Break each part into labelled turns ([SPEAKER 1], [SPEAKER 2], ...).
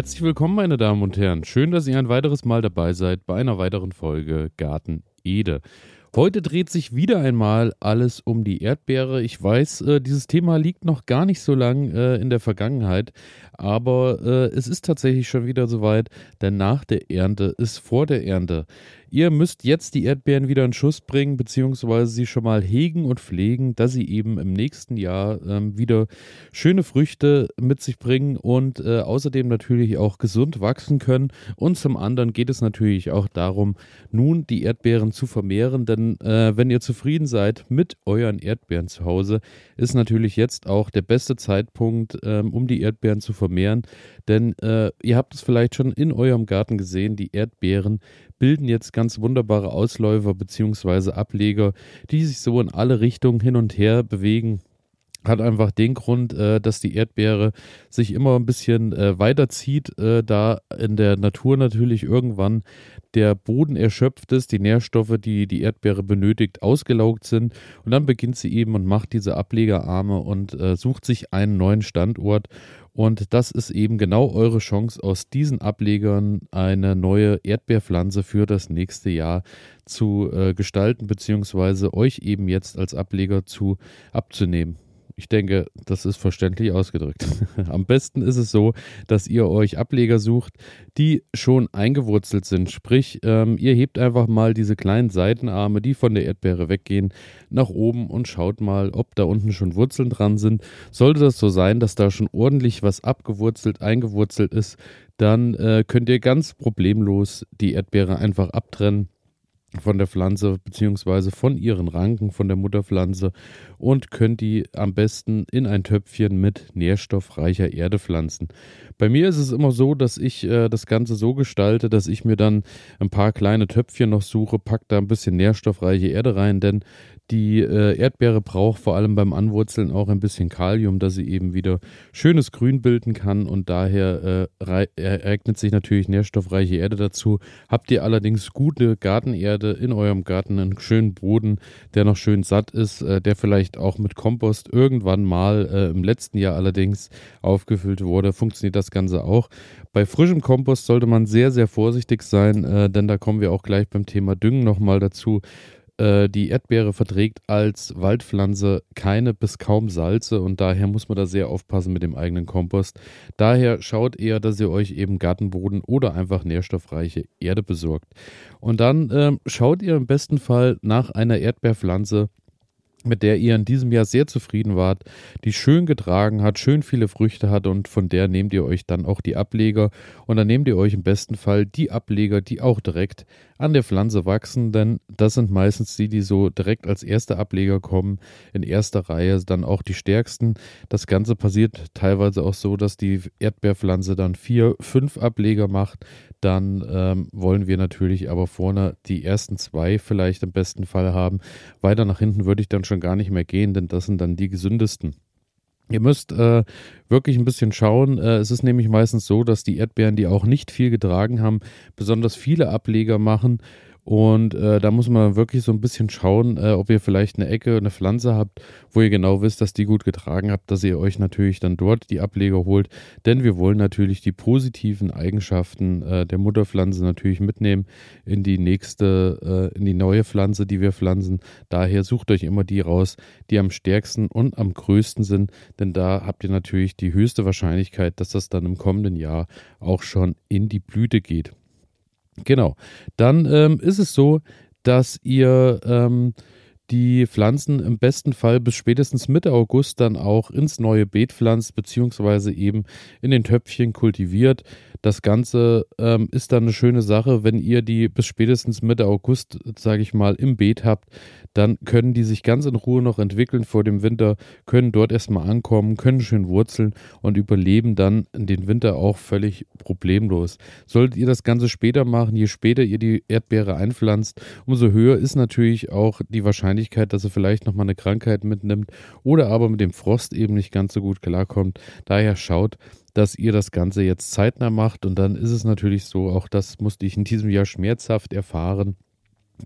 [SPEAKER 1] Herzlich willkommen, meine Damen und Herren. Schön, dass ihr ein weiteres Mal dabei seid bei einer weiteren Folge Garten Ede. Heute dreht sich wieder einmal alles um die Erdbeere. Ich weiß, äh, dieses Thema liegt noch gar nicht so lang äh, in der Vergangenheit, aber äh, es ist tatsächlich schon wieder soweit, denn nach der Ernte ist vor der Ernte. Ihr müsst jetzt die Erdbeeren wieder in Schuss bringen, beziehungsweise sie schon mal hegen und pflegen, dass sie eben im nächsten Jahr ähm, wieder schöne Früchte mit sich bringen und äh, außerdem natürlich auch gesund wachsen können. Und zum anderen geht es natürlich auch darum, nun die Erdbeeren zu vermehren, denn äh, wenn ihr zufrieden seid mit euren Erdbeeren zu Hause, ist natürlich jetzt auch der beste Zeitpunkt, ähm, um die Erdbeeren zu vermehren. Denn äh, ihr habt es vielleicht schon in eurem Garten gesehen, die Erdbeeren bilden jetzt ganz wunderbare Ausläufer bzw. Ableger, die sich so in alle Richtungen hin und her bewegen hat einfach den Grund, äh, dass die Erdbeere sich immer ein bisschen äh, weiterzieht, äh, da in der Natur natürlich irgendwann der Boden erschöpft ist, die Nährstoffe, die die Erdbeere benötigt, ausgelaugt sind und dann beginnt sie eben und macht diese Ablegerarme und äh, sucht sich einen neuen Standort und das ist eben genau eure Chance, aus diesen Ablegern eine neue Erdbeerpflanze für das nächste Jahr zu äh, gestalten, beziehungsweise euch eben jetzt als Ableger zu abzunehmen. Ich denke, das ist verständlich ausgedrückt. Am besten ist es so, dass ihr euch Ableger sucht, die schon eingewurzelt sind. Sprich, ähm, ihr hebt einfach mal diese kleinen Seitenarme, die von der Erdbeere weggehen, nach oben und schaut mal, ob da unten schon Wurzeln dran sind. Sollte das so sein, dass da schon ordentlich was abgewurzelt, eingewurzelt ist, dann äh, könnt ihr ganz problemlos die Erdbeere einfach abtrennen von der Pflanze beziehungsweise von ihren Ranken von der Mutterpflanze und könnt die am besten in ein Töpfchen mit nährstoffreicher Erde pflanzen. Bei mir ist es immer so, dass ich äh, das Ganze so gestalte, dass ich mir dann ein paar kleine Töpfchen noch suche, pack da ein bisschen nährstoffreiche Erde rein, denn die äh, Erdbeere braucht vor allem beim Anwurzeln auch ein bisschen Kalium, dass sie eben wieder schönes Grün bilden kann und daher äh, ereignet sich natürlich nährstoffreiche Erde dazu. Habt ihr allerdings gute Gartenerde in eurem Garten, einen schönen Boden, der noch schön satt ist, äh, der vielleicht auch mit Kompost irgendwann mal äh, im letzten Jahr allerdings aufgefüllt wurde, funktioniert das Ganze auch. Bei frischem Kompost sollte man sehr, sehr vorsichtig sein, äh, denn da kommen wir auch gleich beim Thema Düngen nochmal dazu. Äh, die Erdbeere verträgt als Waldpflanze keine bis kaum Salze und daher muss man da sehr aufpassen mit dem eigenen Kompost. Daher schaut eher, dass ihr euch eben Gartenboden oder einfach nährstoffreiche Erde besorgt. Und dann äh, schaut ihr im besten Fall nach einer Erdbeerpflanze, mit der ihr in diesem Jahr sehr zufrieden wart, die schön getragen hat, schön viele Früchte hat und von der nehmt ihr euch dann auch die Ableger und dann nehmt ihr euch im besten Fall die Ableger, die auch direkt an der Pflanze wachsen, denn das sind meistens die, die so direkt als erste Ableger kommen, in erster Reihe dann auch die stärksten. Das Ganze passiert teilweise auch so, dass die Erdbeerpflanze dann vier, fünf Ableger macht. Dann ähm, wollen wir natürlich aber vorne die ersten zwei vielleicht im besten Fall haben. Weiter nach hinten würde ich dann schon gar nicht mehr gehen, denn das sind dann die gesündesten. Ihr müsst äh, wirklich ein bisschen schauen. Äh, es ist nämlich meistens so, dass die Erdbeeren, die auch nicht viel getragen haben, besonders viele Ableger machen und äh, da muss man wirklich so ein bisschen schauen, äh, ob ihr vielleicht eine Ecke, eine Pflanze habt, wo ihr genau wisst, dass die gut getragen habt, dass ihr euch natürlich dann dort die Ableger holt. Denn wir wollen natürlich die positiven Eigenschaften äh, der Mutterpflanze natürlich mitnehmen in die nächste, äh, in die neue Pflanze, die wir pflanzen. Daher sucht euch immer die raus, die am stärksten und am größten sind. Denn da habt ihr natürlich die höchste Wahrscheinlichkeit, dass das dann im kommenden Jahr auch schon in die Blüte geht. Genau. Dann ähm, ist es so, dass ihr ähm, die Pflanzen im besten Fall bis spätestens Mitte August dann auch ins neue Beet pflanzt, beziehungsweise eben in den Töpfchen kultiviert. Das Ganze ähm, ist dann eine schöne Sache, wenn ihr die bis spätestens Mitte August, sage ich mal, im Beet habt, dann können die sich ganz in Ruhe noch entwickeln vor dem Winter, können dort erstmal ankommen, können schön wurzeln und überleben dann den Winter auch völlig problemlos. Solltet ihr das Ganze später machen, je später ihr die Erdbeere einpflanzt, umso höher ist natürlich auch die Wahrscheinlichkeit, dass ihr vielleicht nochmal eine Krankheit mitnimmt oder aber mit dem Frost eben nicht ganz so gut klarkommt. Daher schaut, dass ihr das Ganze jetzt zeitnah macht. Und dann ist es natürlich so, auch das musste ich in diesem Jahr schmerzhaft erfahren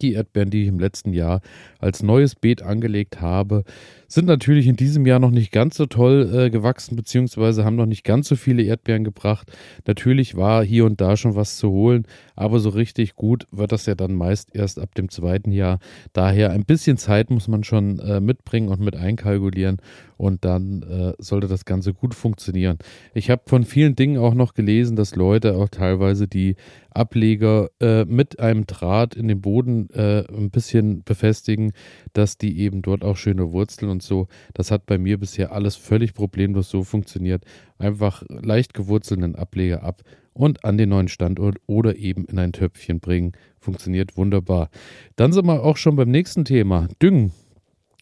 [SPEAKER 1] Die Erdbeeren, die ich im letzten Jahr als neues Beet angelegt habe, sind natürlich in diesem Jahr noch nicht ganz so toll äh, gewachsen, beziehungsweise haben noch nicht ganz so viele Erdbeeren gebracht. Natürlich war hier und da schon was zu holen, aber so richtig gut wird das ja dann meist erst ab dem zweiten Jahr. Daher ein bisschen Zeit muss man schon äh, mitbringen und mit einkalkulieren und dann äh, sollte das Ganze gut funktionieren. Ich habe von vielen Dingen auch noch gelesen, dass Leute auch teilweise die Ableger äh, mit einem Draht in den Boden äh, ein bisschen befestigen, dass die eben dort auch schöne Wurzeln und so. Das hat bei mir bisher alles völlig problemlos so funktioniert. Einfach leicht gewurzelten Ableger ab und an den neuen Standort oder eben in ein Töpfchen bringen. Funktioniert wunderbar. Dann sind wir auch schon beim nächsten Thema. Düngen.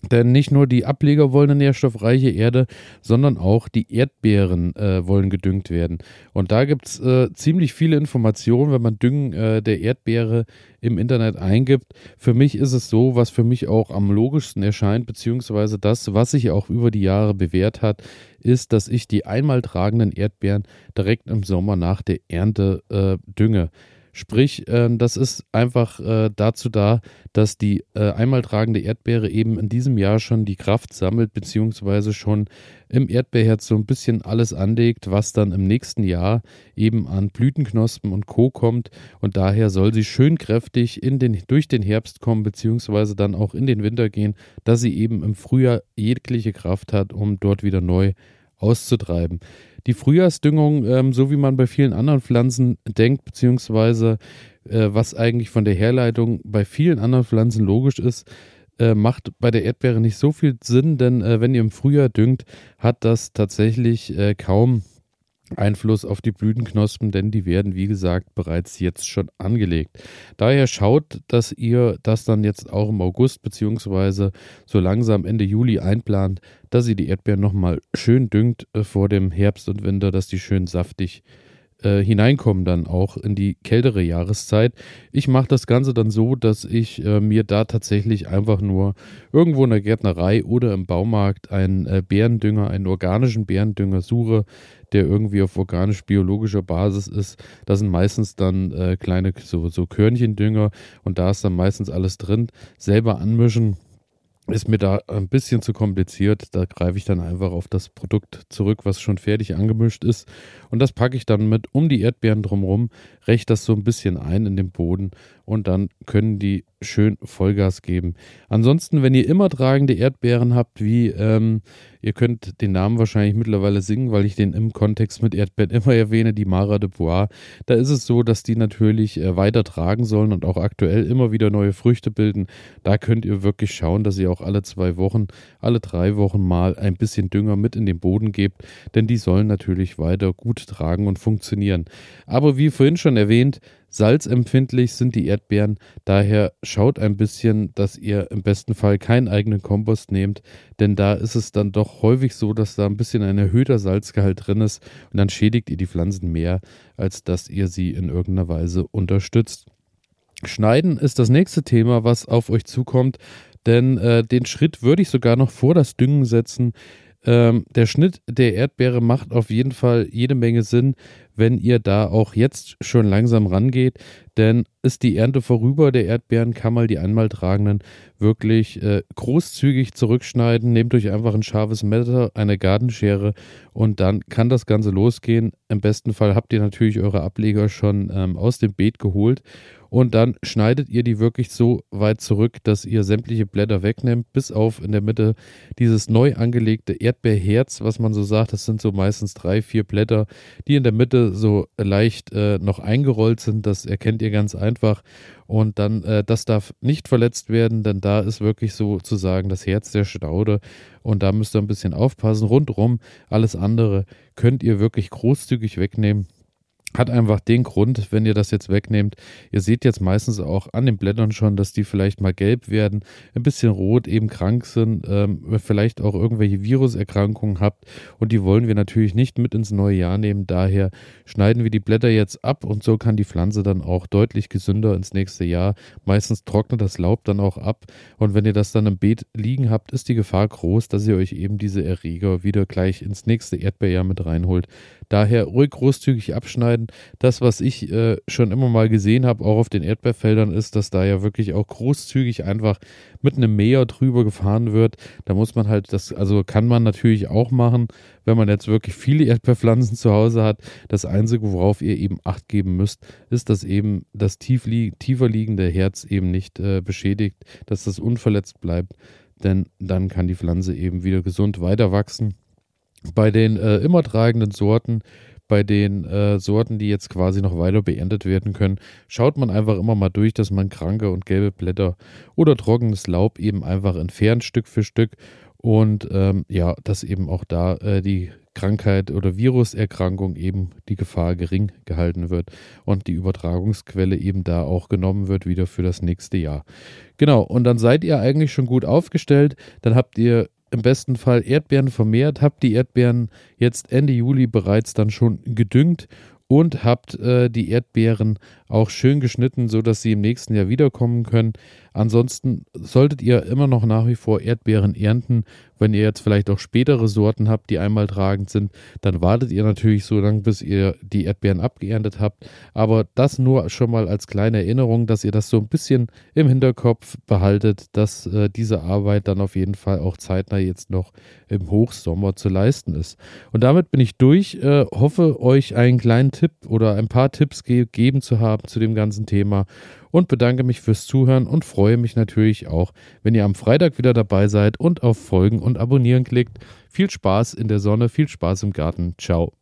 [SPEAKER 1] Denn nicht nur die Ableger wollen eine nährstoffreiche Erde, sondern auch die Erdbeeren äh, wollen gedüngt werden. Und da gibt es äh, ziemlich viele Informationen, wenn man Düngen äh, der Erdbeere im Internet eingibt. Für mich ist es so, was für mich auch am logischsten erscheint, beziehungsweise das, was sich auch über die Jahre bewährt hat, ist, dass ich die einmal tragenden Erdbeeren direkt im Sommer nach der Ernte äh, dünge. Sprich, äh, das ist einfach äh, dazu da, dass die äh, einmal tragende Erdbeere eben in diesem Jahr schon die Kraft sammelt, beziehungsweise schon im Erdbeerherz so ein bisschen alles anlegt, was dann im nächsten Jahr eben an Blütenknospen und Co. kommt. Und daher soll sie schön kräftig in den, durch den Herbst kommen, beziehungsweise dann auch in den Winter gehen, dass sie eben im Frühjahr jegliche Kraft hat, um dort wieder neu auszutreiben die Frühjahrsdüngung, ähm, so wie man bei vielen anderen Pflanzen denkt, beziehungsweise äh, was eigentlich von der Herleitung bei vielen anderen Pflanzen logisch ist, äh, macht bei der Erdbeere nicht so viel Sinn, denn äh, wenn ihr im Frühjahr düngt, hat das tatsächlich äh, kaum Einfluss auf die Blütenknospen, denn die werden, wie gesagt, bereits jetzt schon angelegt. Daher schaut, dass ihr das dann jetzt auch im August beziehungsweise so langsam Ende Juli einplant, dass ihr die Erdbeeren nochmal schön düngt äh, vor dem Herbst und Winter, dass die schön saftig äh, hineinkommen dann auch in die kältere Jahreszeit. Ich mache das Ganze dann so, dass ich äh, mir da tatsächlich einfach nur irgendwo in der Gärtnerei oder im Baumarkt einen äh, Bärendünger, einen organischen Bärendünger suche, der irgendwie auf organisch-biologischer Basis ist. Das sind meistens dann äh, kleine so, so Körnchendünger und da ist dann meistens alles drin. Selber anmischen ist mir da ein bisschen zu kompliziert. Da greife ich dann einfach auf das Produkt zurück, was schon fertig angemischt ist. Und das packe ich dann mit um die Erdbeeren drumherum, räche das so ein bisschen ein in den Boden und dann können die schön Vollgas geben. Ansonsten, wenn ihr immer tragende Erdbeeren habt, wie ähm, ihr könnt den Namen wahrscheinlich mittlerweile singen, weil ich den im Kontext mit Erdbeeren immer erwähne, die Mara de Bois, da ist es so, dass die natürlich äh, weiter tragen sollen und auch aktuell immer wieder neue Früchte bilden. Da könnt ihr wirklich schauen, dass ihr auch alle zwei Wochen, alle drei Wochen mal ein bisschen Dünger mit in den Boden gebt, denn die sollen natürlich weiter gut tragen und funktionieren. Aber wie vorhin schon erwähnt, Salzempfindlich sind die Erdbeeren, daher schaut ein bisschen, dass ihr im besten Fall keinen eigenen Kompost nehmt, denn da ist es dann doch häufig so, dass da ein bisschen ein erhöhter Salzgehalt drin ist und dann schädigt ihr die Pflanzen mehr, als dass ihr sie in irgendeiner Weise unterstützt. Schneiden ist das nächste Thema, was auf euch zukommt, denn äh, den Schritt würde ich sogar noch vor das Düngen setzen. Ähm, der Schnitt der Erdbeere macht auf jeden Fall jede Menge Sinn, wenn ihr da auch jetzt schon langsam rangeht, denn ist die Ernte vorüber der Erdbeeren, kann man die einmal tragenden wirklich äh, großzügig zurückschneiden. Nehmt euch einfach ein scharfes Messer, eine Gartenschere und dann kann das Ganze losgehen. Im besten Fall habt ihr natürlich eure Ableger schon ähm, aus dem Beet geholt und dann schneidet ihr die wirklich so weit zurück, dass ihr sämtliche Blätter wegnehmt, bis auf in der Mitte dieses neu angelegte Erdbeerherz, was man so sagt. Das sind so meistens drei, vier Blätter, die in der Mitte so leicht äh, noch eingerollt sind. Das erkennt ihr ganz einfach. Und dann, äh, das darf nicht verletzt werden, denn da ist wirklich sozusagen das Herz der Staude. Und da müsst ihr ein bisschen aufpassen. Rundherum, alles andere könnt ihr wirklich großzügig wegnehmen hat einfach den Grund, wenn ihr das jetzt wegnehmt, ihr seht jetzt meistens auch an den Blättern schon, dass die vielleicht mal gelb werden, ein bisschen rot, eben krank sind, ähm, vielleicht auch irgendwelche Viruserkrankungen habt und die wollen wir natürlich nicht mit ins neue Jahr nehmen. Daher schneiden wir die Blätter jetzt ab und so kann die Pflanze dann auch deutlich gesünder ins nächste Jahr. Meistens trocknet das Laub dann auch ab und wenn ihr das dann im Beet liegen habt, ist die Gefahr groß, dass ihr euch eben diese Erreger wieder gleich ins nächste Erdbeerjahr mit reinholt. Daher ruhig großzügig abschneiden denn das, was ich äh, schon immer mal gesehen habe, auch auf den Erdbeerfeldern, ist, dass da ja wirklich auch großzügig einfach mit einem Mäher drüber gefahren wird. Da muss man halt das, also kann man natürlich auch machen, wenn man jetzt wirklich viele Erdbeerpflanzen zu Hause hat. Das Einzige, worauf ihr eben Acht geben müsst, ist, dass eben das tief li tiefer liegende Herz eben nicht äh, beschädigt, dass das unverletzt bleibt. Denn dann kann die Pflanze eben wieder gesund weiter wachsen. Bei den äh, immer tragenden Sorten bei den äh, Sorten, die jetzt quasi noch weiter beerntet werden können, schaut man einfach immer mal durch, dass man kranke und gelbe Blätter oder trockenes Laub eben einfach entfernt, Stück für Stück. Und ähm, ja, dass eben auch da äh, die Krankheit oder Viruserkrankung eben die Gefahr gering gehalten wird und die Übertragungsquelle eben da auch genommen wird wieder für das nächste Jahr. Genau, und dann seid ihr eigentlich schon gut aufgestellt. Dann habt ihr im besten Fall Erdbeeren vermehrt, habt die Erdbeeren jetzt Ende Juli bereits dann schon gedüngt und habt äh, die Erdbeeren auch schön geschnitten, sodass sie im nächsten Jahr wiederkommen können. Ansonsten solltet ihr immer noch nach wie vor Erdbeeren ernten. Wenn ihr jetzt vielleicht auch spätere Sorten habt, die einmal tragend sind, dann wartet ihr natürlich so lange, bis ihr die Erdbeeren abgeerntet habt. Aber das nur schon mal als kleine Erinnerung, dass ihr das so ein bisschen im Hinterkopf behaltet, dass äh, diese Arbeit dann auf jeden Fall auch zeitnah jetzt noch im Hochsommer zu leisten ist. Und damit bin ich durch. Äh, hoffe, euch einen kleinen Tipp oder ein paar Tipps gegeben zu haben zu dem ganzen Thema und bedanke mich fürs Zuhören und freue mich natürlich auch, wenn ihr am Freitag wieder dabei seid und auf Folgen und Abonnieren klickt. Viel Spaß in der Sonne, viel Spaß im Garten. Ciao.